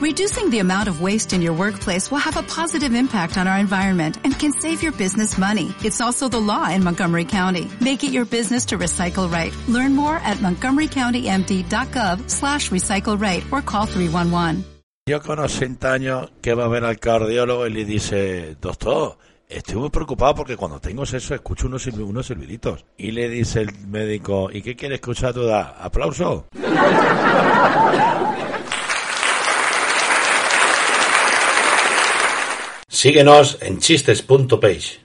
Reducing the amount of waste in your workplace will have a positive impact on our environment and can save your business money. It's also the law in Montgomery County. Make it your business to recycle right. Learn more at montgomerycountymd.gov slash recycle right or call 311. Yo con 80 años que va a ver al cardiólogo y le dice, doctor, estoy muy preocupado porque cuando tengo sexo escucho unos, silb- unos silbiditos. Y le dice el médico, ¿y qué quiere escuchar tú? ¿Aplauso? Síguenos en chistes.page.